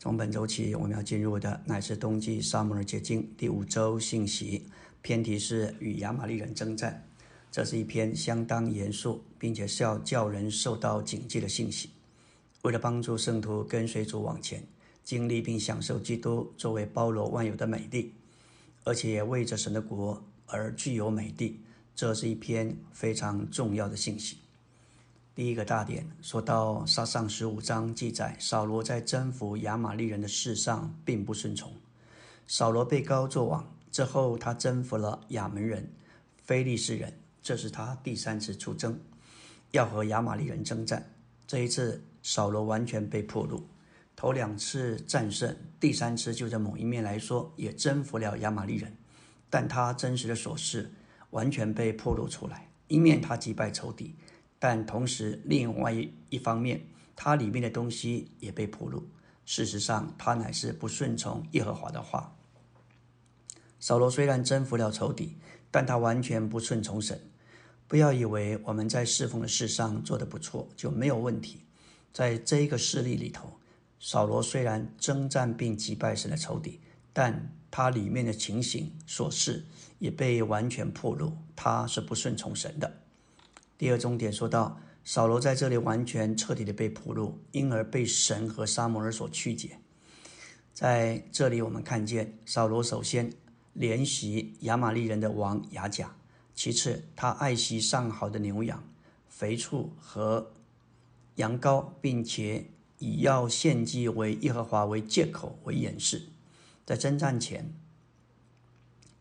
从本周起，我们要进入的乃是冬季沙漠的结经第五周信息，篇题是与亚玛力人征战。这是一篇相当严肃，并且是要叫人受到警戒的信息。为了帮助圣徒跟随主往前，经历并享受基督作为包罗万有的美丽，而且也为着神的国而具有美丽，这是一篇非常重要的信息。第一个大点说到撒上十五章记载，扫罗在征服亚玛利人的事上并不顺从。扫罗被高作王之后，他征服了亚门人、非利士人，这是他第三次出征，要和亚玛利人征战。这一次，扫罗完全被破路。头两次战胜，第三次就在某一面来说，也征服了亚玛利人，但他真实的所事完全被破露出来。一面他击败仇敌。但同时，另外一方面，它里面的东西也被暴露。事实上，他乃是不顺从耶和华的话。扫罗虽然征服了仇敌，但他完全不顺从神。不要以为我们在侍奉的事上做得不错就没有问题。在这一个事例里头，扫罗虽然征战并击败神的仇敌，但他里面的情形所事也被完全破露，他是不顺从神的。第二重点说到，扫罗在这里完全彻底的被俘虏，因而被神和沙摩尔所曲解。在这里，我们看见扫罗首先怜惜亚玛利人的王雅甲，其次他爱惜上好的牛羊、肥畜和羊羔，并且以要献祭为耶和华为借口为掩饰。在征战前，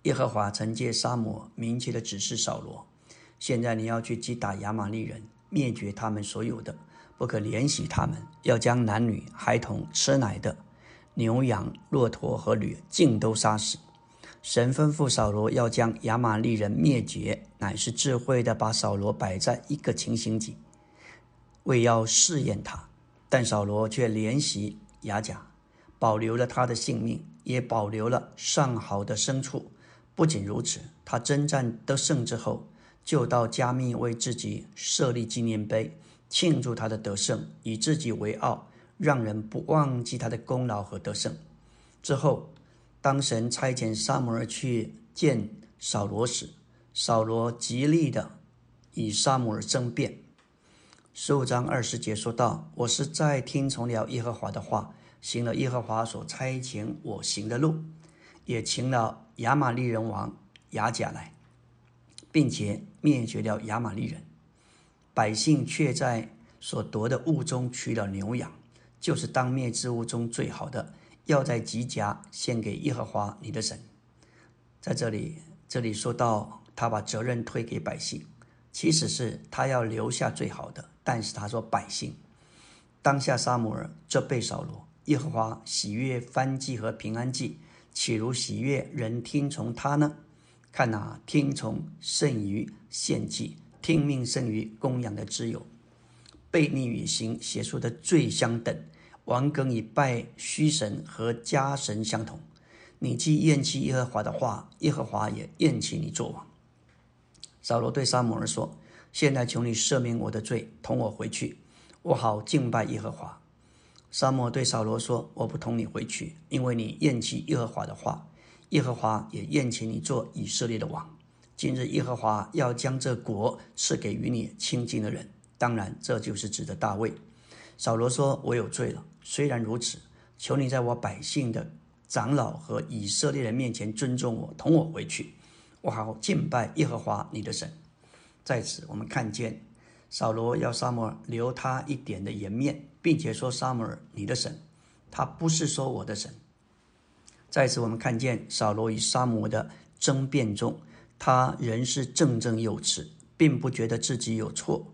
耶和华曾借沙摩明确的指示扫罗。现在你要去击打亚玛利人，灭绝他们所有的，不可怜惜他们，要将男女孩童、吃奶的、牛羊、骆驼和驴尽都杀死。神吩咐扫罗要将亚玛利人灭绝，乃是智慧的把扫罗摆在一个情形里，为要试验他。但扫罗却怜惜雅甲，保留了他的性命，也保留了上好的牲畜。不仅如此，他征战得胜之后。就到加密为自己设立纪念碑，庆祝他的得胜，以自己为傲，让人不忘记他的功劳和得胜。之后，当神差遣撒母耳去见扫罗时，扫罗极力的与撒母耳争辩。十五章二十节说道：“我是在听从了耶和华的话，行了耶和华所差遣我行的路，也请了亚玛利人王雅甲来。”并且灭绝了亚玛利人，百姓却在所夺的物中取了牛羊，就是当灭之物中最好的，要在吉甲献给耶和华你的神。在这里，这里说到他把责任推给百姓，其实是他要留下最好的，但是他说百姓当下沙姆尔这被扫罗，耶和华喜悦翻祭和平安祭，岂如喜悦人听从他呢？看呐，听从胜于献祭，听命胜于供养的之友。悖逆与行邪术的罪相等，王更以拜虚神和家神相同。你既厌弃耶和华的话，耶和华也厌弃你做王。扫罗对撒母耳说：“现在求你赦免我的罪，同我回去，我好敬拜耶和华。”撒母耳对扫罗说：“我不同你回去，因为你厌弃耶和华的话。”耶和华也宴请你做以色列的王。今日耶和华要将这国赐给与你亲近的人，当然这就是指的大卫。扫罗说：“我有罪了。虽然如此，求你在我百姓的长老和以色列人面前尊重我，同我回去，我好敬拜耶和华你的神。”在此，我们看见扫罗要撒母尔留他一点的颜面，并且说：“撒母尔，你的神，他不是说我的神。”在此，我们看见扫罗与沙摩的争辩中，他仍是振振有词，并不觉得自己有错。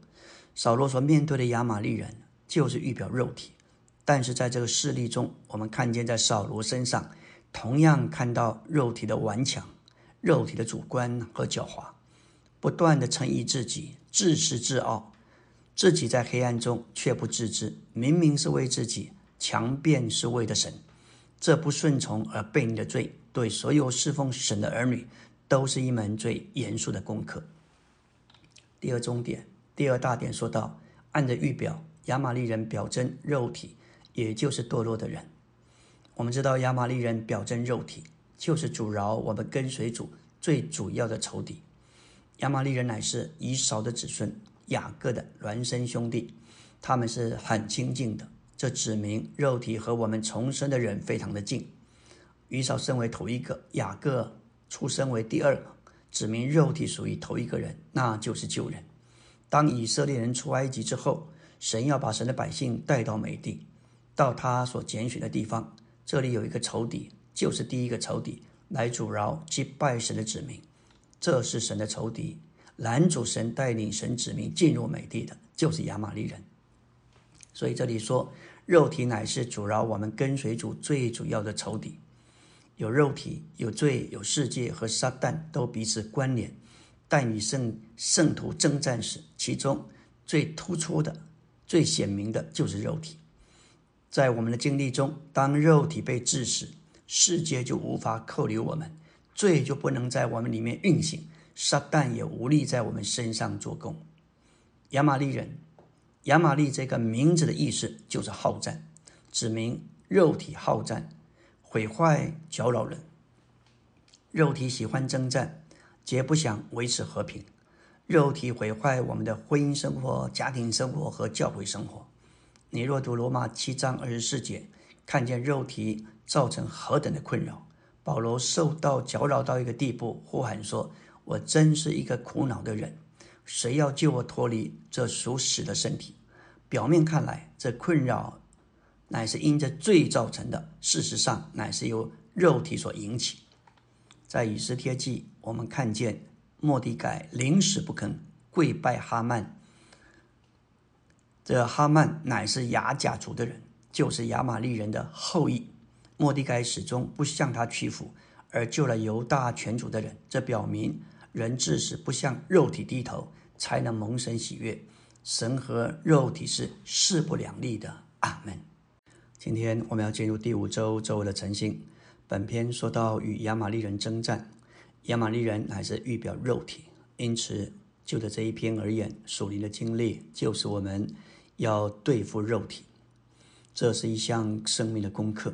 扫罗所面对的亚玛利人就是预表肉体，但是在这个事例中，我们看见在扫罗身上同样看到肉体的顽强、肉体的主观和狡猾，不断的称义自己、自恃自傲，自己在黑暗中却不自知，明明是为自己强辩，是为的神。这不顺从而背逆的罪，对所有侍奉神的儿女，都是一门最严肃的功课。第二重点，第二大点说到，按着预表，亚玛利人表征肉体，也就是堕落的人。我们知道亚玛利人表征肉体，就是阻挠我们跟随主最主要的仇敌。亚玛利人乃是以扫的子孙，雅各的孪生兄弟，他们是很亲近的。这指明肉体和我们重生的人非常的近。以扫身为头一个，雅各出生为第二个，指明肉体属于头一个人，那就是旧人。当以色列人出埃及之后，神要把神的百姓带到美地，到他所拣选的地方。这里有一个仇敌，就是第一个仇敌来阻挠击败神的子民。这是神的仇敌，拦阻神带领神子民进入美地的，就是亚玛利人。所以这里说，肉体乃是阻挠我们跟随主最主要的仇敌。有肉体、有罪、有世界和撒旦都彼此关联。但与圣圣徒征战时，其中最突出的、最显明的就是肉体。在我们的经历中，当肉体被致死，世界就无法扣留我们，罪就不能在我们里面运行，撒旦也无力在我们身上做工。亚玛利人，亚玛利这个名字的意思就是好战，指明肉体好战，毁坏搅扰人。肉体喜欢征战。绝不想维持和平，肉体毁坏我们的婚姻生活、家庭生活和教会生活。你若读罗马七章二十四节，看见肉体造成何等的困扰。保罗受到搅扰到一个地步，呼喊说：“我真是一个苦恼的人，谁要救我脱离这属死的身体？”表面看来，这困扰乃是因着罪造成的，事实上乃是由肉体所引起。在以斯帖记，我们看见莫迪改临死不肯跪拜哈曼。这哈曼乃是雅甲族的人，就是亚玛利人的后裔。莫迪改始终不向他屈服，而救了犹大全族的人。这表明人至死不向肉体低头，才能蒙神喜悦。神和肉体是势不两立的。阿门。今天我们要进入第五周周围的晨星。本篇说到与亚玛利人征战，亚玛利人乃是预表肉体，因此就着这一篇而言，属灵的经历就是我们要对付肉体，这是一项生命的功课。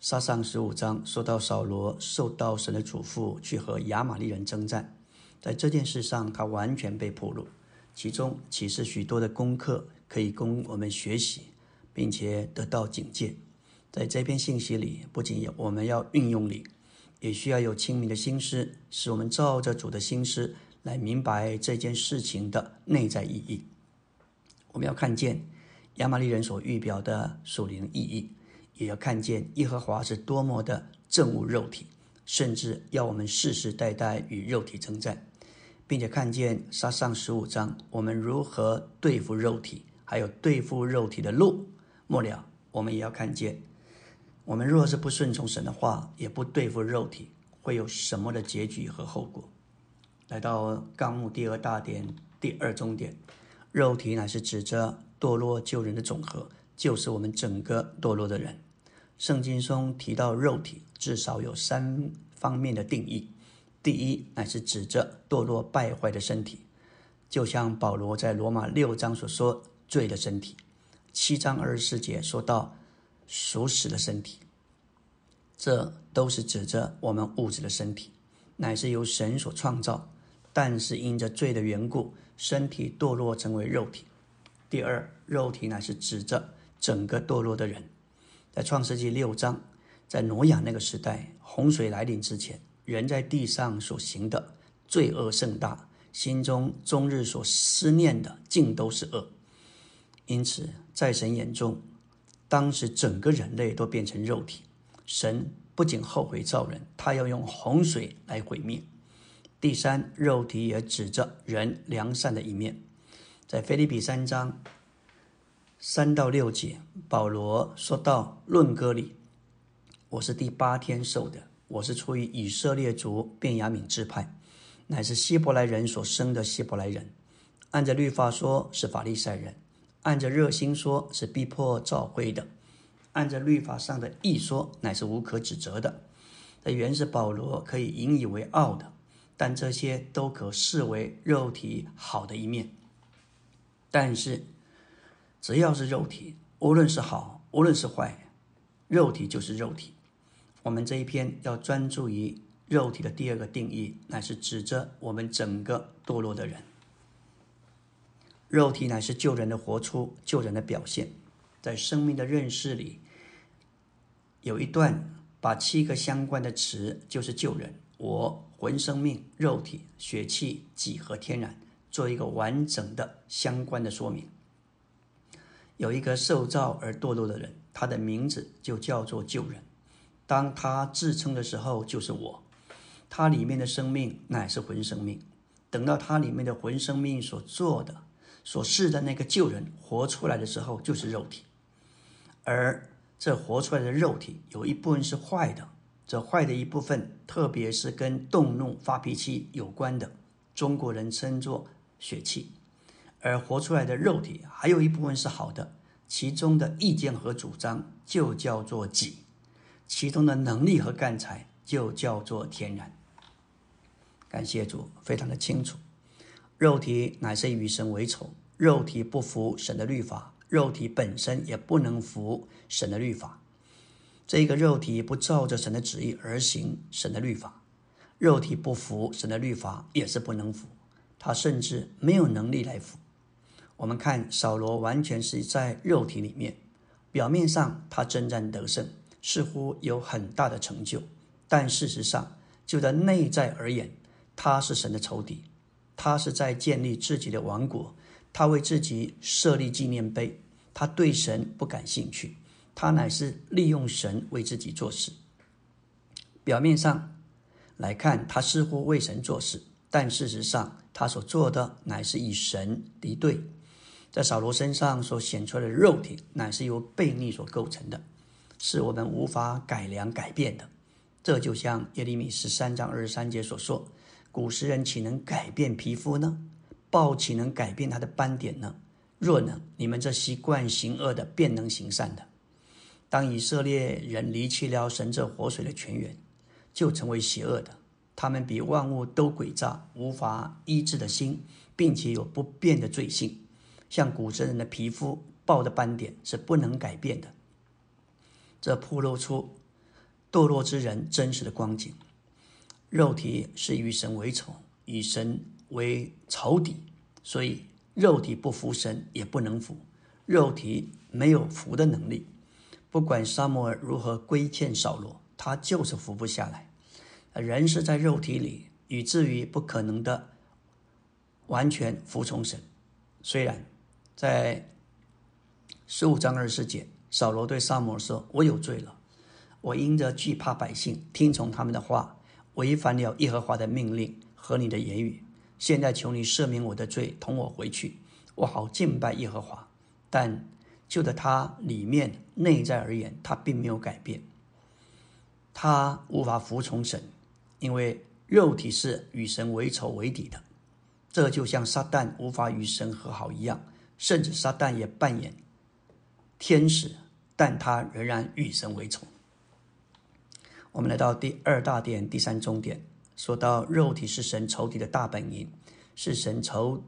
撒上十五章说到扫罗受到神的嘱咐去和亚玛利人征战，在这件事上他完全被破露，其中启示许多的功课可以供我们学习，并且得到警戒。在这篇信息里，不仅有我们要运用力，也需要有清明的心思，使我们照着主的心思来明白这件事情的内在意义。我们要看见亚玛利人所预表的属灵意义，也要看见耶和华是多么的憎恶肉体，甚至要我们世世代代与肉体征战，并且看见杀上十五章我们如何对付肉体，还有对付肉体的路。末了，我们也要看见。我们若是不顺从神的话，也不对付肉体，会有什么的结局和后果？来到纲目第二大点第二中点，肉体乃是指着堕落救人的总和，就是我们整个堕落的人。圣经中提到肉体，至少有三方面的定义：第一，乃是指着堕落败坏的身体，就像保罗在罗马六章所说罪的身体；七章二十四节说到。属死的身体，这都是指着我们物质的身体，乃是由神所创造，但是因着罪的缘故，身体堕落成为肉体。第二，肉体乃是指着整个堕落的人。在创世纪六章，在挪亚那个时代，洪水来临之前，人在地上所行的罪恶甚大，心中终日所思念的尽都是恶，因此在神眼中。当时整个人类都变成肉体，神不仅后悔造人，他要用洪水来毁灭。第三，肉体也指着人良善的一面。在腓立比三章三到六节，保罗说到论歌里：“我是第八天受的，我是出于以色列族便雅悯支派，乃是希伯来人所生的希伯来人，按着律法说是法利赛人。”按着热心说，是逼迫召会的；按着律法上的义说，乃是无可指责的。这原是保罗可以引以为傲的，但这些都可视为肉体好的一面。但是，只要是肉体，无论是好，无论是坏，肉体就是肉体。我们这一篇要专注于肉体的第二个定义，乃是指着我们整个堕落的人。肉体乃是救人的活出，救人的表现。在生命的认识里，有一段把七个相关的词，就是救人、我、魂、生命、肉体、血气、己和天然，做一个完整的相关的说明。有一个受造而堕落的人，他的名字就叫做救人。当他自称的时候，就是我。他里面的生命乃是魂生命。等到他里面的魂生命所做的、所示的那个救人活出来的时候，就是肉体。而这活出来的肉体有一部分是坏的，这坏的一部分，特别是跟动怒、发脾气有关的，中国人称作血气；而活出来的肉体还有一部分是好的，其中的意见和主张就叫做己。其中的能力和干才就叫做天然。感谢主，非常的清楚。肉体乃是与神为仇，肉体不服神的律法，肉体本身也不能服神的律法。这个肉体不照着神的旨意而行神的律法，肉体不服神的律法也是不能服，他甚至没有能力来服。我们看扫罗完全是在肉体里面，表面上他征战得胜。似乎有很大的成就，但事实上，就在内在而言，他是神的仇敌。他是在建立自己的王国，他为自己设立纪念碑。他对神不感兴趣，他乃是利用神为自己做事。表面上来看，他似乎为神做事，但事实上，他所做的乃是与神敌对。在扫罗身上所显出来的肉体，乃是由悖逆所构成的。是我们无法改良改变的，这就像耶利米十三章二十三节所说：“古时人岂能改变皮肤呢？豹岂能改变它的斑点呢？若能，你们这习惯行恶的，便能行善的。”当以色列人离弃了神这活水的泉源，就成为邪恶的。他们比万物都诡诈，无法医治的心，并且有不变的罪性。像古时人的皮肤，豹的斑点是不能改变的。这暴露出堕落之人真实的光景。肉体是与神为仇，与神为仇敌，所以肉体不服神也不能服，肉体没有服的能力。不管沙摩尔如何规劝扫罗，他就是服不下来。人是在肉体里，以至于不可能的完全服从神。虽然在十五章二十节。扫罗对萨摩说：“我有罪了，我因着惧怕百姓，听从他们的话，违反了耶和华的命令和你的言语。现在求你赦免我的罪，同我回去，我好敬拜耶和华。但就在他里面内在而言，他并没有改变，他无法服从神，因为肉体是与神为仇为敌的。这就像撒旦无法与神和好一样，甚至撒旦也扮演天使。”但他仍然与神为仇。我们来到第二大点、第三中点，说到肉体是神仇敌的大本营，是神仇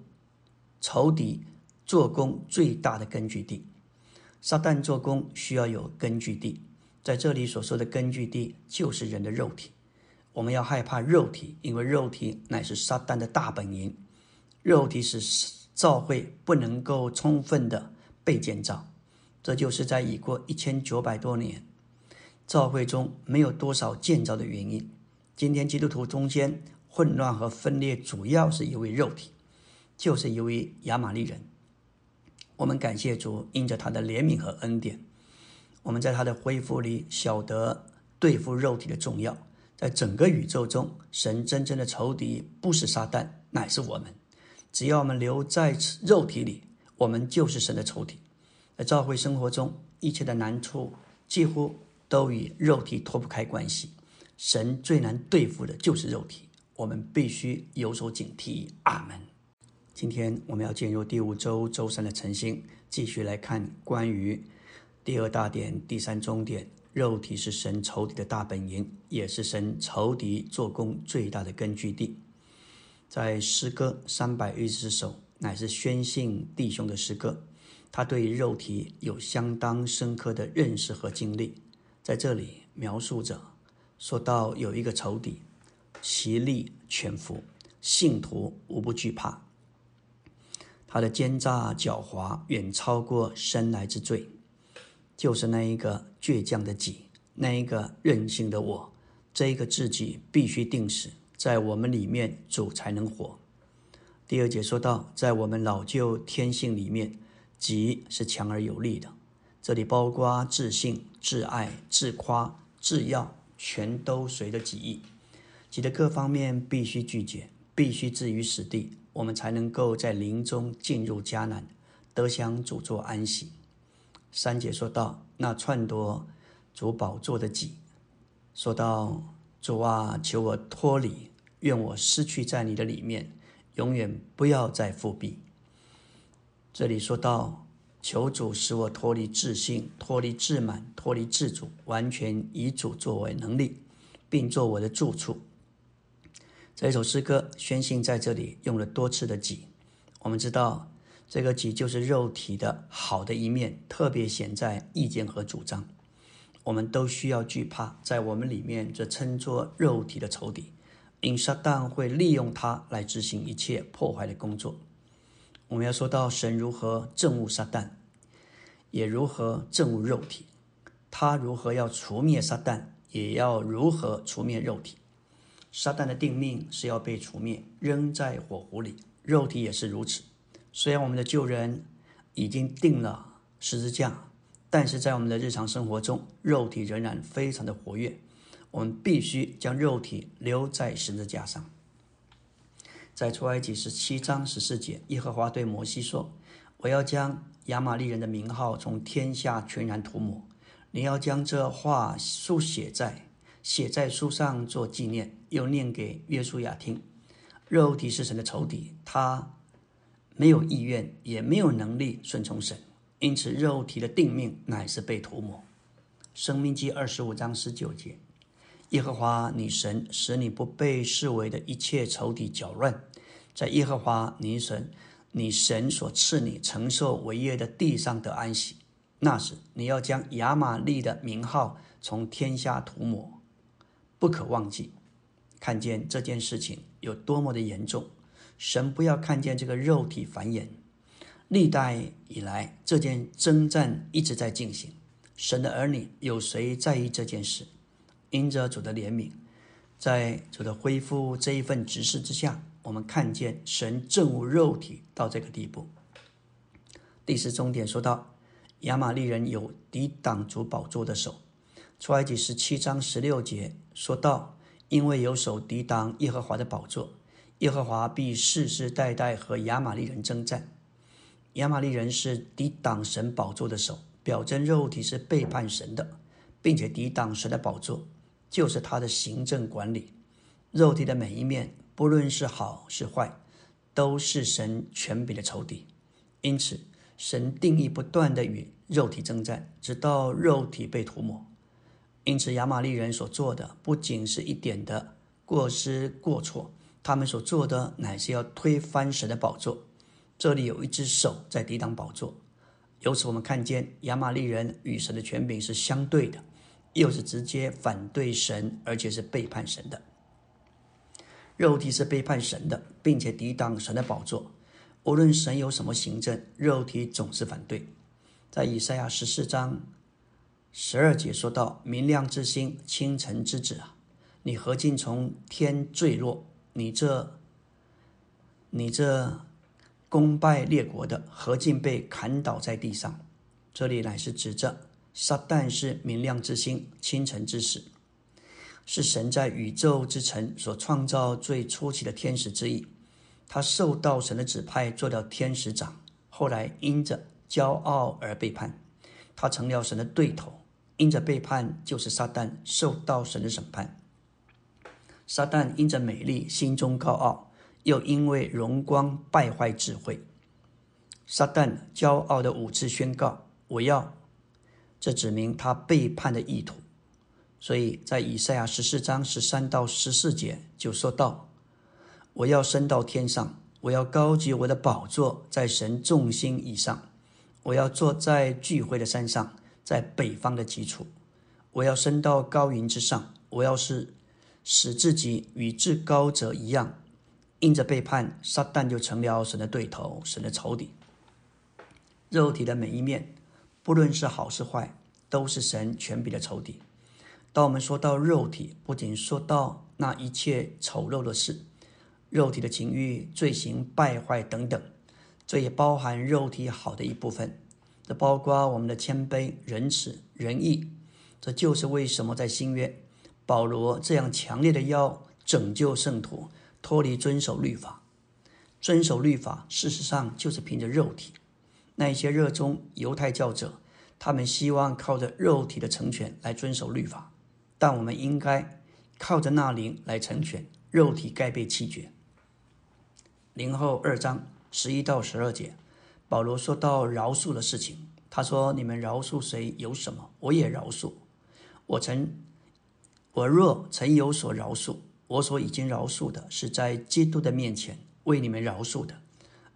仇敌做工最大的根据地。撒旦做工需要有根据地，在这里所说的根据地就是人的肉体。我们要害怕肉体，因为肉体乃是撒旦的大本营。肉体使造会不能够充分的被建造。这就是在已过一千九百多年，教会中没有多少建造的原因。今天基督徒中间混乱和分裂，主要是由于肉体，就是由于亚玛利人。我们感谢主，因着他的怜悯和恩典，我们在他的恢复里晓得对付肉体的重要。在整个宇宙中，神真正的仇敌不是撒旦，乃是我们。只要我们留在肉体里，我们就是神的仇敌。在教会生活中，一切的难处几乎都与肉体脱不开关系。神最难对付的就是肉体，我们必须有所警惕。阿门。今天我们要进入第五周周三的晨星，继续来看关于第二大点、第三中点：肉体是神仇敌的大本营，也是神仇敌做工最大的根据地。在诗歌三百一十首，乃是宣信弟兄的诗歌。他对肉体有相当深刻的认识和经历，在这里描述着，说到有一个仇敌，其力全服，信徒无不惧怕。他的奸诈狡猾远超过生来之罪，就是那一个倔强的己，那一个任性的我，这一个自己必须定死，在我们里面主才能活。第二节说到，在我们老旧天性里面，己是强而有力的，这里包括自信、自爱、自夸、自要，全都随着己意，己的各方面必须拒绝，必须置于死地。我们才能够在林中进入迦南，得享主座安息。三姐说道那篡夺主宝座的己，说到主啊，求我脱离，愿我失去在你的里面，永远不要再复辟。这里说到求主使我脱离自信，脱离自满，脱离自主，完全以主作为能力，并做我的住处。这一首诗歌宣信在这里用了多次的“己”，我们知道这个“己”就是肉体的好的一面，特别显在意见和主张。我们都需要惧怕，在我们里面这称作肉体的仇敌，因撒旦会利用它来执行一切破坏的工作。我们要说到神如何憎恶撒旦，也如何憎恶肉体；他如何要除灭撒旦，也要如何除灭肉体。撒旦的定命是要被除灭，扔在火湖里。肉体也是如此。虽然我们的旧人已经定了十字架，但是在我们的日常生活中，肉体仍然非常的活跃。我们必须将肉体留在十字架上。在出埃及十七章十四节，耶和华对摩西说：“我要将亚玛利人的名号从天下全然涂抹。你要将这话书写在。”写在书上做纪念，又念给约书亚听。肉体是神的仇敌，他没有意愿，也没有能力顺从神，因此肉体的定命乃是被涂抹。生命记二十五章十九节：耶和华你神使你不被视为的一切仇敌搅乱，在耶和华你神你神所赐你承受为业的地上的安息。那时你要将亚玛利的名号从天下涂抹。不可忘记，看见这件事情有多么的严重。神不要看见这个肉体繁衍。历代以来，这件征战一直在进行。神的儿女有谁在意这件事？因着主的怜悯，在主的恢复这一份指示之下，我们看见神正务肉体到这个地步。第四终点说到，亚玛利人有抵挡主宝座的手。出埃及十七章十六节说道：“因为有手抵挡耶和华的宝座，耶和华必世世代代和亚玛利人征战。亚玛利人是抵挡神宝座的手，表征肉体是背叛神的，并且抵挡神的宝座，就是他的行政管理。肉体的每一面，不论是好是坏，都是神权柄的仇敌。因此，神定义不断的与肉体征战，直到肉体被涂抹。”因此，亚玛利人所做的不仅是一点的过失过错，他们所做的乃是要推翻神的宝座。这里有一只手在抵挡宝座。由此，我们看见亚玛利人与神的权柄是相对的，又是直接反对神，而且是背叛神的。肉体是背叛神的，并且抵挡神的宝座。无论神有什么行政，肉体总是反对。在以赛亚十四章。十二节说到：“明亮之星，清晨之子啊，你何竟从天坠落？你这，你这功败列国的，何竟被砍倒在地上？”这里乃是指着撒旦是明亮之星，清晨之子，是神在宇宙之城所创造最初期的天使之一。他受到神的指派，做了天使长，后来因着骄傲而背叛，他成了神的对头。因着背叛，就是撒旦受到神的审判。撒旦因着美丽，心中高傲，又因为荣光败坏智慧。撒旦骄傲的五次宣告：“我要。”这指明他背叛的意图。所以在以赛亚十四章十三到十四节就说到：“我要升到天上，我要高举我的宝座在神众星以上，我要坐在聚会的山上。”在北方的基础，我要升到高云之上，我要是使自己与至高者一样。因着背叛，撒旦就成了神的对头，神的仇敌。肉体的每一面，不论是好是坏，都是神权柄的仇敌。当我们说到肉体，不仅说到那一切丑陋的事，肉体的情欲、罪行、败坏等等，这也包含肉体好的一部分。这包括我们的谦卑、仁慈、仁义。这就是为什么在新约，保罗这样强烈的要拯救圣徒，脱离遵守律法。遵守律法，事实上就是凭着肉体。那一些热衷犹太教者，他们希望靠着肉体的成全来遵守律法，但我们应该靠着那灵来成全，肉体该被弃绝。灵后二章十一到十二节。保罗说到饶恕的事情，他说：“你们饶恕谁有什么，我也饶恕。我曾，我若曾有所饶恕，我所已经饶恕的，是在基督的面前为你们饶恕的，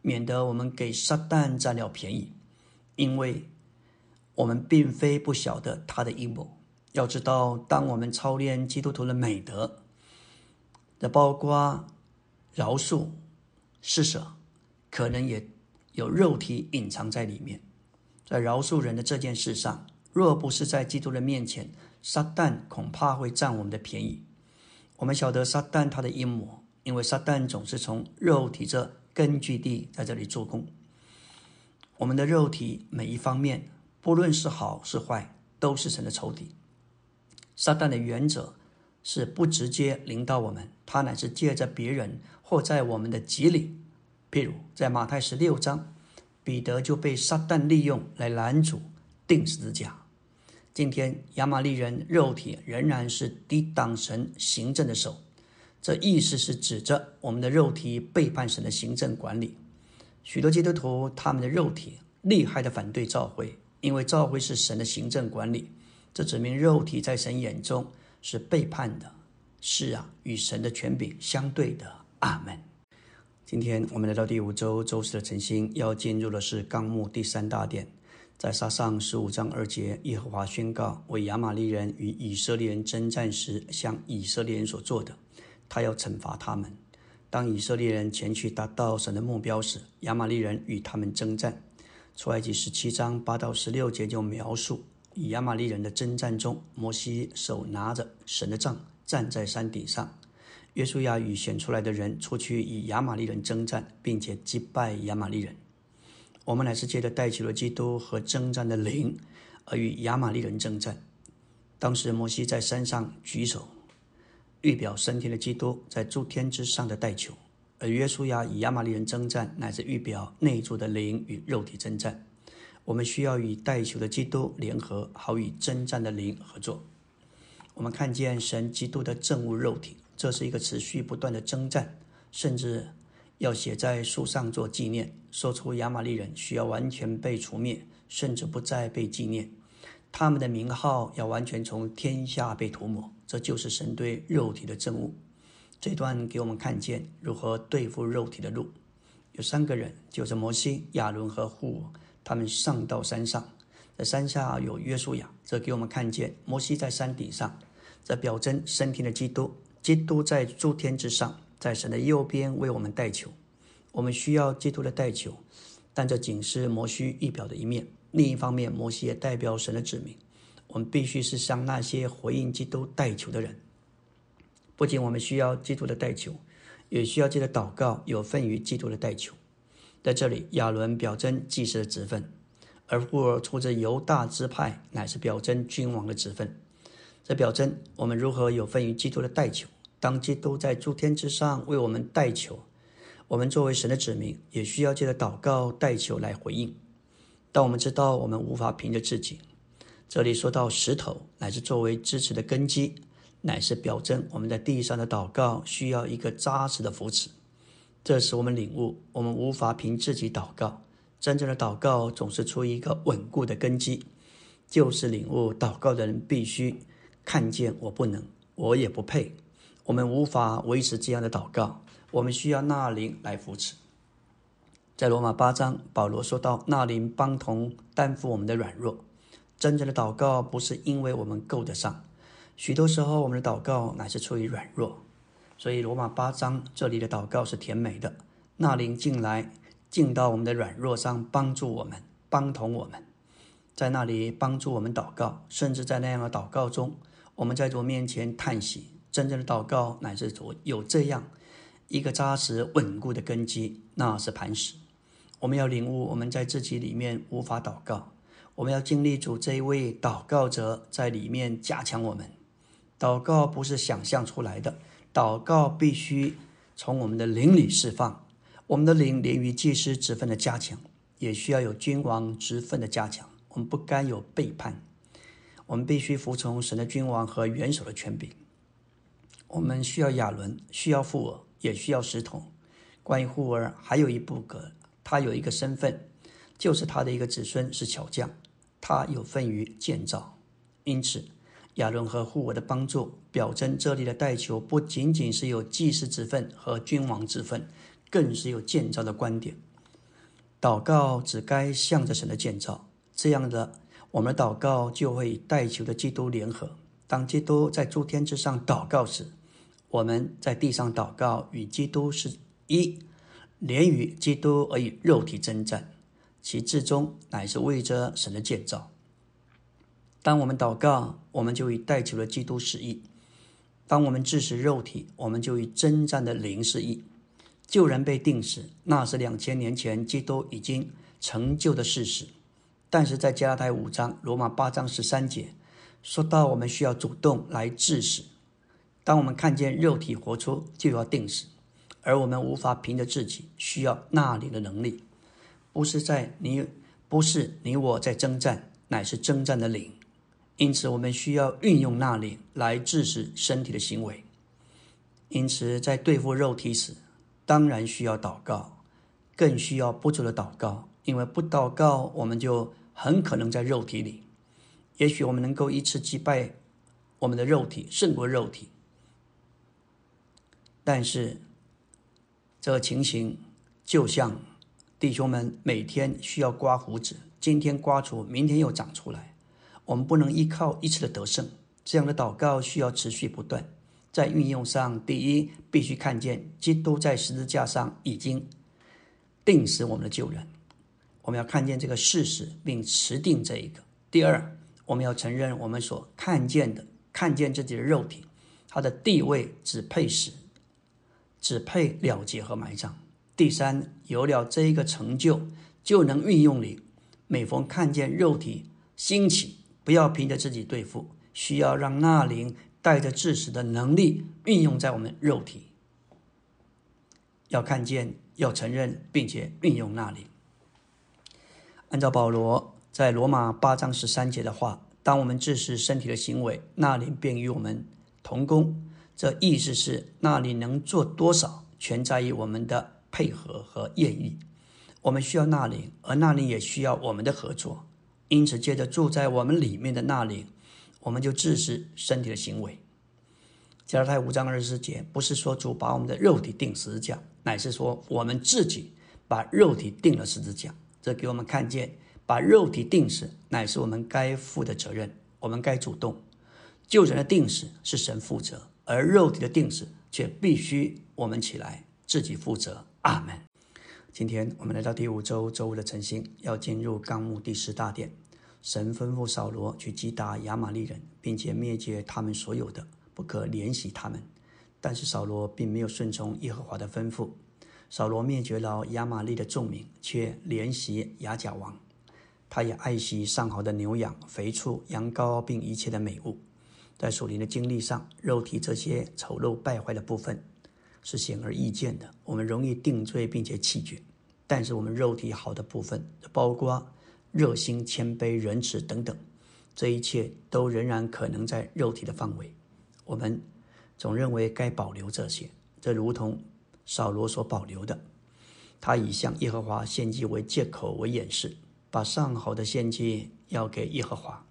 免得我们给撒旦占了便宜。因为我们并非不晓得他的阴谋。要知道，当我们操练基督徒的美德，的包括饶恕、施舍，可能也。”有肉体隐藏在里面，在饶恕人的这件事上，若不是在基督的面前，撒旦恐怕会占我们的便宜。我们晓得撒旦他的阴谋，因为撒旦总是从肉体这根据地在这里做工。我们的肉体每一方面，不论是好是坏，都是神的仇敌。撒旦的原则是不直接领导我们，他乃是借着别人或在我们的己里。譬如在马太十六章，彼得就被撒旦利用来拦阻定十字架。今天亚玛利人肉体仍然是抵挡神行政的手，这意思是指着我们的肉体背叛神的行政管理。许多基督徒他们的肉体厉害的反对召会，因为召会是神的行政管理，这指明肉体在神眼中是背叛的，是啊，与神的权柄相对的。阿门。今天我们来到第五周周四的晨星，要进入的是纲目第三大殿。在撒上十五章二节，耶和华宣告为亚玛利人与以色列人征战时，向以色列人所做的，他要惩罚他们。当以色列人前去达到神的目标时，亚玛利人与他们征战。出埃及十七章八到十六节就描述以亚玛利人的征战中，摩西手拿着神的杖，站在山顶上。约书亚与选出来的人出去与亚玛利人征战，并且击败亚玛利人。我们乃是借着带起了基督和征战的灵，而与亚玛利人征战。当时摩西在山上举手，预表升天的基督在诸天之上的带球；而约书亚与亚玛利人征战，乃是预表内住的灵与肉体征战。我们需要与带球的基督联合，好与征战的灵合作。我们看见神基督的正务肉体。这是一个持续不断的征战，甚至要写在树上做纪念，说出亚玛利人需要完全被除灭，甚至不再被纪念，他们的名号要完全从天下被涂抹。这就是神对肉体的证物。这段给我们看见如何对付肉体的路。有三个人，就是摩西、亚伦和户，他们上到山上，在山下有约书亚。这给我们看见摩西在山顶上，这表征升天的基督。基督在诸天之上，在神的右边为我们代求。我们需要基督的代求，但这仅是摩西一表的一面。另一方面，摩西也代表神的指明。我们必须是向那些回应基督代求的人。不仅我们需要基督的代求，也需要记得祷告，有份于基督的代求。在这里，亚伦表征祭司的职分，而忽尔出自犹大支派，乃是表征君王的职分。这表征我们如何有份于基督的代求。当基督在诸天之上为我们代求，我们作为神的子民，也需要借着祷告代求来回应。当我们知道我们无法凭着自己，这里说到石头乃是作为支持的根基，乃是表征我们在地上的祷告需要一个扎实的扶持。这使我们领悟，我们无法凭自己祷告，真正的祷告总是出于一个稳固的根基，就是领悟祷告的人必须看见我不能，我也不配。我们无法维持这样的祷告，我们需要纳灵来扶持。在罗马八章，保罗说到纳灵帮同担负我们的软弱，真正的祷告不是因为我们够得上，许多时候我们的祷告乃是出于软弱。所以罗马八章这里的祷告是甜美的，那灵进来，进到我们的软弱上，帮助我们，帮同我们，在那里帮助我们祷告，甚至在那样的祷告中，我们在主面前叹息。真正的祷告乃是主有这样一个扎实稳固的根基，那是磐石。我们要领悟，我们在自己里面无法祷告。我们要经历主这一位祷告者在里面加强我们。祷告不是想象出来的，祷告必须从我们的灵里释放。我们的灵连于祭司职分的加强，也需要有君王职分的加强。我们不该有背叛，我们必须服从神的君王和元首的权柄。我们需要亚伦，需要富尔，也需要石头。关于富尔，还有一部格，他有一个身份，就是他的一个子孙是巧匠。他有份于建造，因此亚伦和护我的帮助，表征这里的代求不仅仅是有祭司之分和君王之分，更是有建造的观点。祷告只该向着神的建造，这样的我们的祷告就会与代求的基督联合。当基督在诸天之上祷告时，我们在地上祷告与基督是一，连于基督而与肉体征战。其至终乃是为着神的建造。当我们祷告，我们就与代求了基督是一；当我们致使肉体，我们就与征战的灵是一。救人被定死，那是两千年前基督已经成就的事实。但是在加拉太五章、罗马八章十三节，说到我们需要主动来致死。当我们看见肉体活出，就要定死，而我们无法凭着自己，需要那里的能力。不是在你，不是你我在征战，乃是征战的灵。因此，我们需要运用那灵来制使身体的行为。因此，在对付肉体时，当然需要祷告，更需要不住的祷告。因为不祷告，我们就很可能在肉体里。也许我们能够一次击败我们的肉体，胜过肉体。但是，这个情形就像……弟兄们，每天需要刮胡子，今天刮除，明天又长出来。我们不能依靠一次的得胜，这样的祷告需要持续不断。在运用上，第一，必须看见基督在十字架上已经定死我们的救人，我们要看见这个事实，并持定这一个。第二，我们要承认我们所看见的，看见自己的肉体，它的地位只配死，只配了结和埋葬。第三，有了这一个成就，就能运用你。每逢看见肉体兴起，不要凭着自己对付，需要让那灵带着致死的能力运用在我们肉体。要看见，要承认，并且运用那灵。按照保罗在罗马八章十三节的话，当我们致死身体的行为，那灵便与我们同工。这意思是，那灵能做多少，全在于我们的。配合和愿意，我们需要那灵，而那灵也需要我们的合作。因此，借着住在我们里面的那灵，我们就支持身体的行为。加拉太五章二十四节不是说主把我们的肉体定十字架，乃是说我们自己把肉体定了十字架。这给我们看见，把肉体定死乃是我们该负的责任，我们该主动。救人的定死是神负责，而肉体的定死却必须我们起来自己负责。阿门。今天我们来到第五周周五的晨星，要进入纲目第十大殿。神吩咐扫罗去击打亚玛利人，并且灭绝他们所有的，不可怜惜他们。但是扫罗并没有顺从耶和华的吩咐。扫罗灭绝了亚玛利的众民，却怜惜亚甲王。他也爱惜上好的牛羊、肥畜、羊羔，并一切的美物。在属灵的经历上，肉体这些丑陋败坏的部分。是显而易见的，我们容易定罪并且弃绝。但是我们肉体好的部分，包括热心、谦卑、仁慈等等，这一切都仍然可能在肉体的范围。我们总认为该保留这些，这如同扫罗所保留的，他以向耶和华献祭为借口为掩饰，把上好的献祭要给耶和华。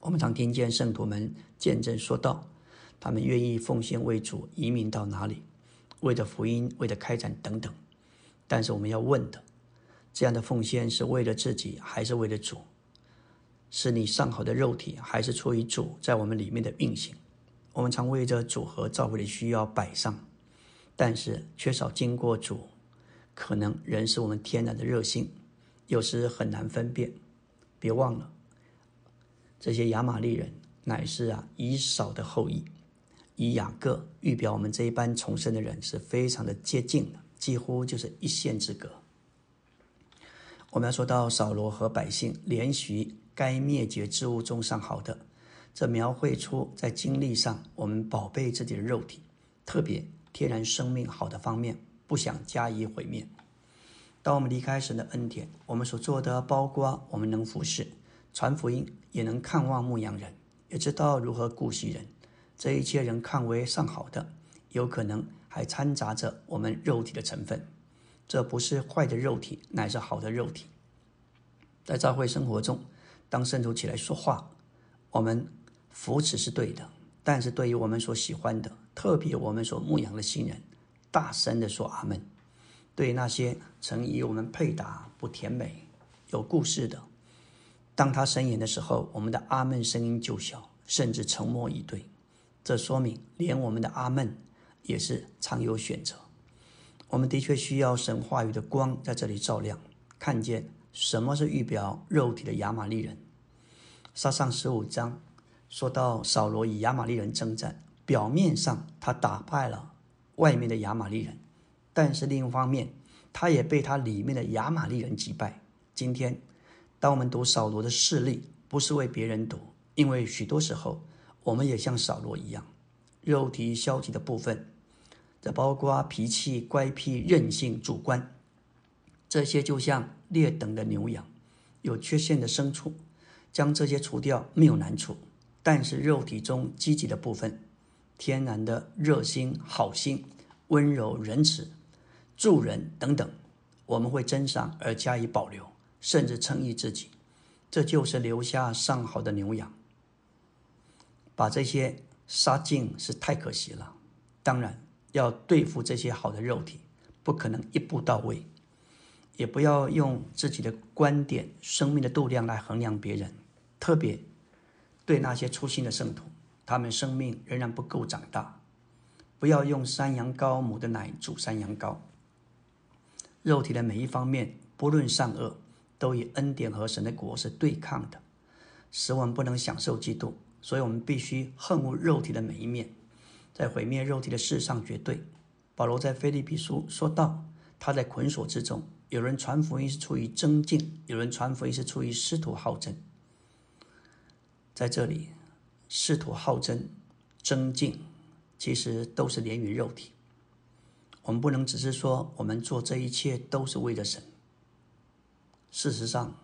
我们常听见圣徒们见证说道。他们愿意奉献为主，移民到哪里？为了福音，为了开展等等。但是我们要问的：这样的奉献是为了自己，还是为了主？是你上好的肉体，还是出于主在我们里面的运行？我们常为着主和教会的需要摆上，但是缺少经过主，可能仍是我们天然的热心，有时很难分辨。别忘了，这些亚玛利人乃是啊以扫的后裔，以雅各预表我们这一班重生的人是非常的接近的，几乎就是一线之隔。我们要说到扫罗和百姓连续该灭绝之物中上好的。这描绘出在经历上，我们宝贝自己的肉体，特别天然生命好的方面，不想加以毁灭。当我们离开神的恩典，我们所做的，包括我们能服侍、传福音，也能看望牧羊人，也知道如何顾惜人。这一切人看为上好的，有可能还掺杂着我们肉体的成分。这不是坏的肉体，乃是好的肉体。在教会生活中，当圣徒起来说话，我们。扶持是对的，但是对于我们所喜欢的，特别我们所牧养的新人，大声的说阿门。对那些曾以我们配搭不甜美、有故事的，当他申言的时候，我们的阿门声音就小，甚至沉默以对。这说明连我们的阿门也是常有选择。我们的确需要神话语的光在这里照亮，看见什么是预表肉体的亚玛利人。撒上十五章。说到扫罗与亚玛利人征战，表面上他打败了外面的亚玛利人，但是另一方面，他也被他里面的亚玛利人击败。今天，当我们读扫罗的事例，不是为别人读，因为许多时候我们也像扫罗一样，肉体消极的部分，这包括脾气、乖僻、任性、主观，这些就像劣等的牛羊，有缺陷的牲畜，将这些除掉没有难处。但是肉体中积极的部分，天然的热心、好心、温柔、仁慈、助人等等，我们会珍赏而加以保留，甚至称义自己，这就是留下上好的牛羊。把这些杀尽是太可惜了。当然，要对付这些好的肉体，不可能一步到位，也不要用自己的观点、生命的度量来衡量别人，特别。对那些粗心的圣徒，他们生命仍然不够长大，不要用山羊羔母的奶煮山羊羔。肉体的每一方面，不论善恶，都与恩典和神的国是对抗的，使我们不能享受基督。所以我们必须恨恶肉体的每一面，在毁灭肉体的事上绝对。保罗在腓利比书说道：“他在捆锁之中，有人传福音是出于增进，有人传福音是出于师徒好争。”在这里，师徒好争、争竞，其实都是连于肉体。我们不能只是说我们做这一切都是为了神。事实上，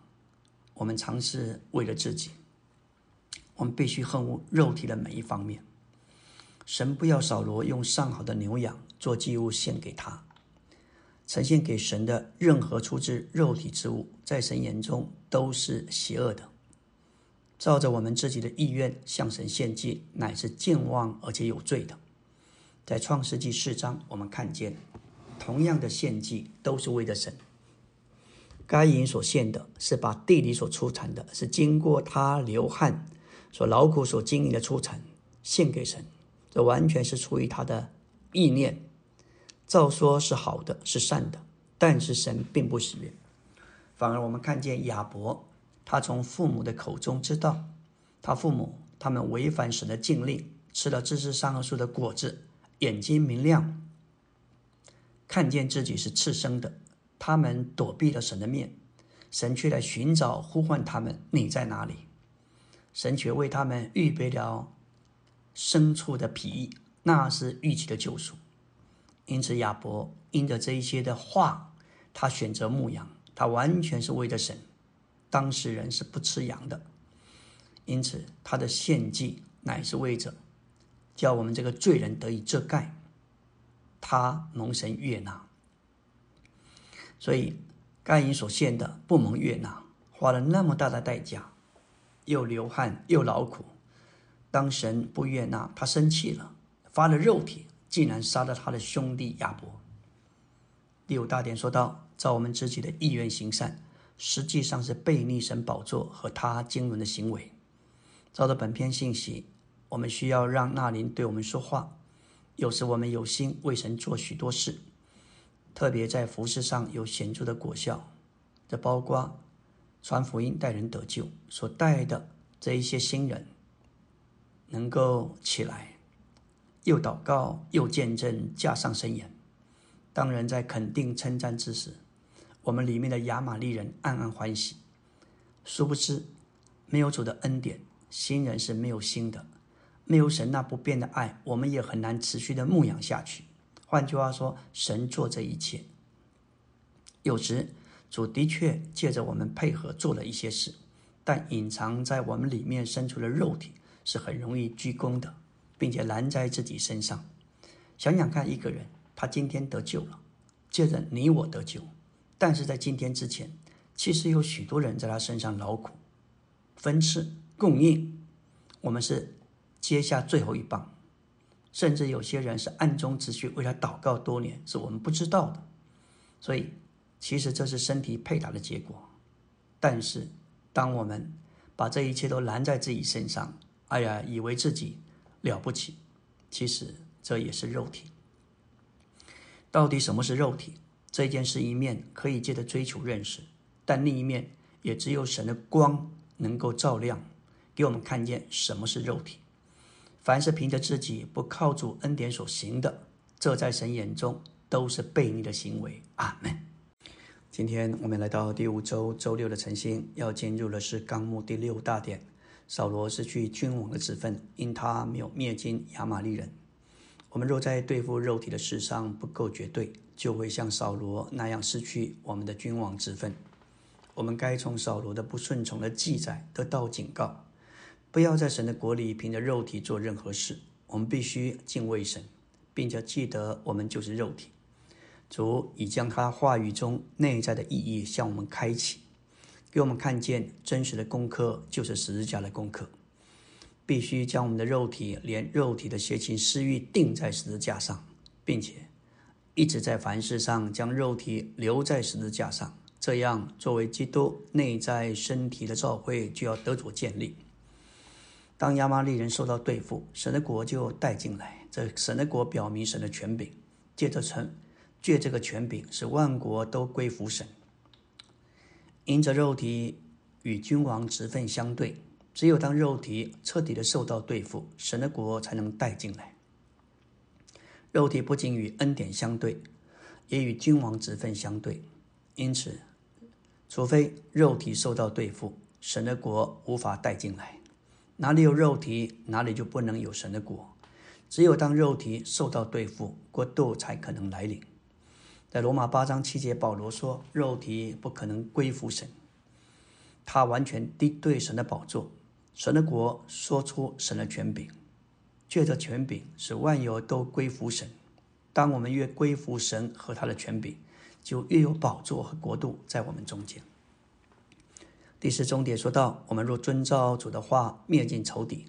我们尝试为了自己。我们必须恨恶肉体的每一方面。神不要扫罗用上好的牛羊做祭物献给他，呈现给神的任何出自肉体之物，在神眼中都是邪恶的。照着我们自己的意愿向神献祭，乃是健忘而且有罪的。在创世纪四章，我们看见同样的献祭都是为了神。该隐所献的是把地里所出产的，是经过他流汗所劳苦所经营的出产献给神，这完全是出于他的意念。照说是好的，是善的，但是神并不喜悦。反而我们看见亚伯。他从父母的口中知道，他父母他们违反神的禁令，吃了知识善恶树的果子，眼睛明亮，看见自己是次生的，他们躲避了神的面，神却来寻找呼唤他们：你在哪里？神却为他们预备了牲畜的皮，那是预期的救赎。因此亚伯因着这一些的话，他选择牧羊，他完全是为了神。当事人是不吃羊的，因此他的献祭乃是为着叫我们这个罪人得以遮盖，他蒙神悦纳。所以该隐所献的不蒙悦纳，花了那么大的代价，又流汗又劳苦，当神不悦纳，他生气了，发了肉体，竟然杀了他的兄弟亚伯。第五大点说到，照我们自己的意愿行善。实际上是背逆神宝座和他经纶的行为。照着本篇信息，我们需要让那灵对我们说话。有时我们有心为神做许多事，特别在服饰上有显著的果效。这包括传福音、带人得救所带的这一些新人，能够起来，又祷告又见证，加上神言。当人在肯定称赞之时，我们里面的亚玛利人暗暗欢喜。殊不知，没有主的恩典，新人是没有心的。没有神那不变的爱，我们也很难持续的牧养下去。换句话说，神做这一切，有时主的确借着我们配合做了一些事，但隐藏在我们里面深处的肉体是很容易鞠躬的，并且拦在自己身上。想想看，一个人他今天得救了，借着你我得救，但是在今天之前，其实有许多人在他身上劳苦、分次、供应，我们是。接下最后一棒，甚至有些人是暗中持续为他祷告多年，是我们不知道的。所以，其实这是身体配搭的结果。但是，当我们把这一切都拦在自己身上，哎呀，以为自己了不起，其实这也是肉体。到底什么是肉体？这件事一面可以借着追求认识，但另一面也只有神的光能够照亮，给我们看见什么是肉体。凡是凭着自己不靠主恩典所行的，这在神眼中都是悖逆的行为。阿门。今天我们来到第五周周六的晨星，要进入的是纲目第六大点。扫罗失去君王的职分，因他没有灭尽亚玛利人。我们若在对付肉体的事上不够绝对，就会像扫罗那样失去我们的君王之分。我们该从扫罗的不顺从的记载得到警告。不要在神的国里凭着肉体做任何事。我们必须敬畏神，并且记得我们就是肉体。主已将他话语中内在的意义向我们开启，给我们看见真实的功课就是十字架的功课。必须将我们的肉体，连肉体的邪情私欲钉在十字架上，并且一直在凡事上将肉体留在十字架上。这样，作为基督内在身体的召会就要得着建立。当亚玛利人受到对付，神的国就带进来。这神的国表明神的权柄，借着成，借这个权柄，使万国都归服神。因着肉体与君王职分相对，只有当肉体彻底的受到对付，神的国才能带进来。肉体不仅与恩典相对，也与君王职分相对。因此，除非肉体受到对付，神的国无法带进来。哪里有肉体，哪里就不能有神的国。只有当肉体受到对付，国度才可能来临。在罗马八章七节，保罗说：“肉体不可能归服神，他完全敌对神的宝座。神的国说出神的权柄，借着权柄使万有都归服神。当我们越归服神和他的权柄，就越有宝座和国度在我们中间。”第四重点说到：我们若遵照主的话，灭尽仇敌，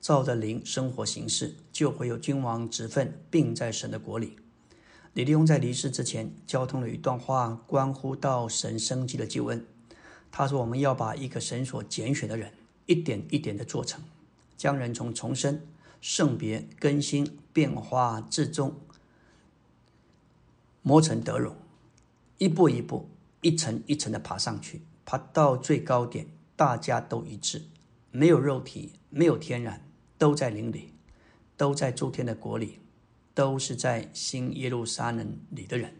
照着灵生活行事，就会有君王职分，并在神的国里。李利翁在离世之前，交通了一段话，关乎到神生机的救恩。他说：“我们要把一个神所拣选的人，一点一点的做成，将人从重生、圣别、更新、变化至终，磨成德荣，一步一步、一层一层的爬上去。”爬到最高点，大家都一致，没有肉体，没有天然，都在灵里，都在诸天的国里，都是在新耶路撒冷里的人。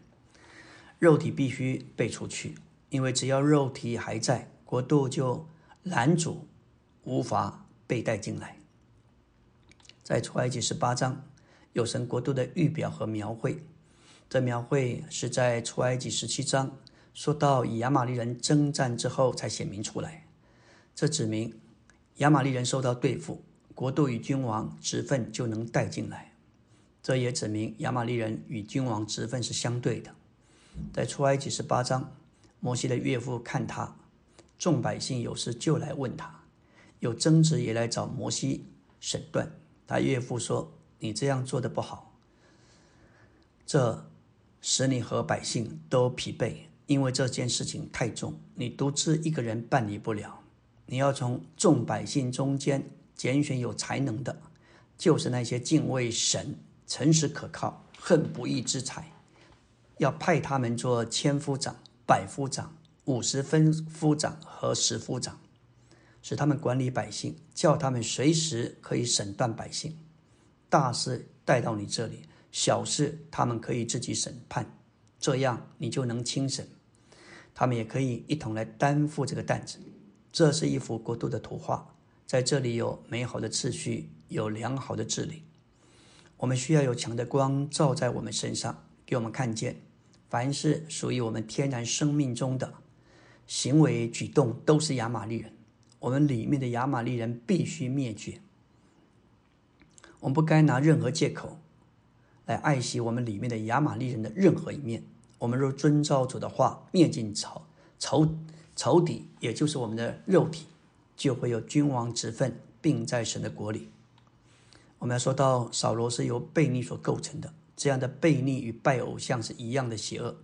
肉体必须被除去，因为只要肉体还在，国度就拦阻，无法被带进来。在出埃及十八章，有神国度的预表和描绘，这描绘是在出埃及十七章。说到以亚玛利人征战之后才显明出来，这指明亚玛利人受到对付，国度与君王职分就能带进来。这也指明亚玛利人与君王职分是相对的。在出埃及十八章，摩西的岳父看他，众百姓有事就来问他，有争执也来找摩西审断。他岳父说：“你这样做的不好，这使你和百姓都疲惫。”因为这件事情太重，你独自一个人办理不了。你要从众百姓中间拣选有才能的，就是那些敬畏神、诚实可靠、恨不义之财，要派他们做千夫长、百夫长、五十分夫长和十夫长，使他们管理百姓，叫他们随时可以审断百姓。大事带到你这里，小事他们可以自己审判，这样你就能轻省。他们也可以一同来担负这个担子。这是一幅国度的图画，在这里有美好的秩序，有良好的治理。我们需要有强的光照在我们身上，给我们看见，凡是属于我们天然生命中的行为举动，都是亚玛利人。我们里面的亚玛利人必须灭绝。我们不该拿任何借口来爱惜我们里面的亚玛利人的任何一面。我们若遵照主的话，灭尽仇仇仇敌，也就是我们的肉体，就会有君王之分，并在神的国里。我们要说到扫罗是由悖逆所构成的，这样的悖逆与拜偶像是一样的邪恶。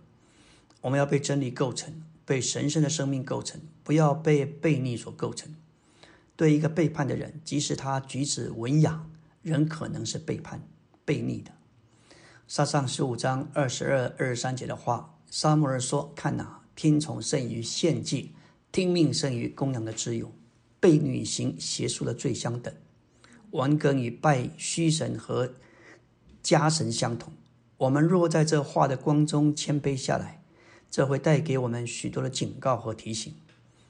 我们要被真理构成，被神圣的生命构成，不要被悖逆所构成。对一个背叛的人，即使他举止文雅，仍可能是背叛、悖逆的。撒上十五章二十二、二十三节的话，沙摩尔说：“看哪，听从胜于献祭，听命胜于供羊的之勇。悖逆行邪术的罪相等，顽梗与拜虚神和家神相同。我们若在这话的光中谦卑下来，这会带给我们许多的警告和提醒，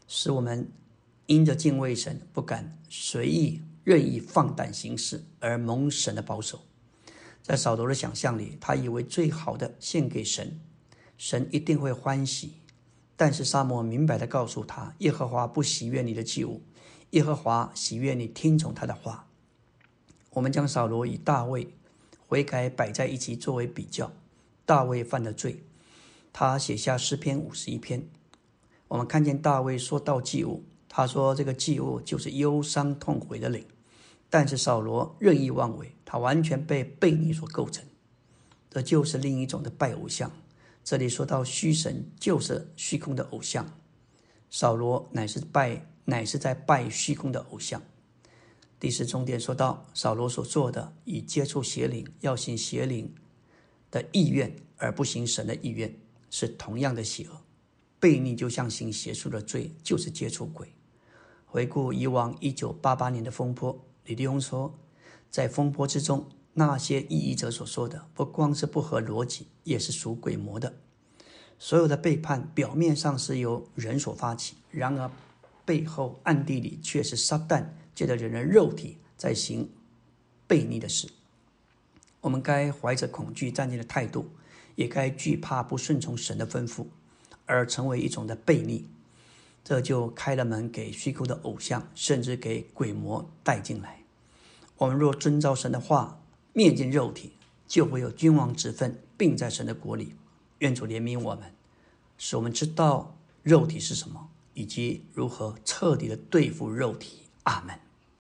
使我们因着敬畏神，不敢随意任意放胆行事，而蒙神的保守。”在扫罗的想象里，他以为最好的献给神，神一定会欢喜。但是沙摩明白的告诉他，耶和华不喜悦你的祭物，耶和华喜悦你听从他的话。我们将扫罗与大卫悔改摆在一起作为比较。大卫犯了罪，他写下诗篇五十一篇。我们看见大卫说到祭物，他说这个祭物就是忧伤痛悔的灵。但是扫罗任意妄为，他完全被悖逆所构成，这就是另一种的拜偶像。这里说到虚神，就是虚空的偶像。扫罗乃是拜，乃是在拜虚空的偶像。第四重点说到扫罗所做的，以接触邪灵，要行邪灵的意愿，而不行神的意愿，是同样的邪恶。悖逆就像行邪术的罪，就是接触鬼。回顾以往一九八八年的风波。李立宏说，在风波之中，那些异议者所说的，不光是不合逻辑，也是属鬼魔的。所有的背叛，表面上是由人所发起，然而背后暗地里却是撒旦借着人的肉体在行悖逆的事。我们该怀着恐惧战兢的态度，也该惧怕不顺从神的吩咐，而成为一种的悖逆。这就开了门给虚构的偶像，甚至给鬼魔带进来。我们若遵照神的话，灭尽肉体，就会有君王之分，并在神的国里。愿主怜悯我们，使我们知道肉体是什么，以及如何彻底的对付肉体。阿门。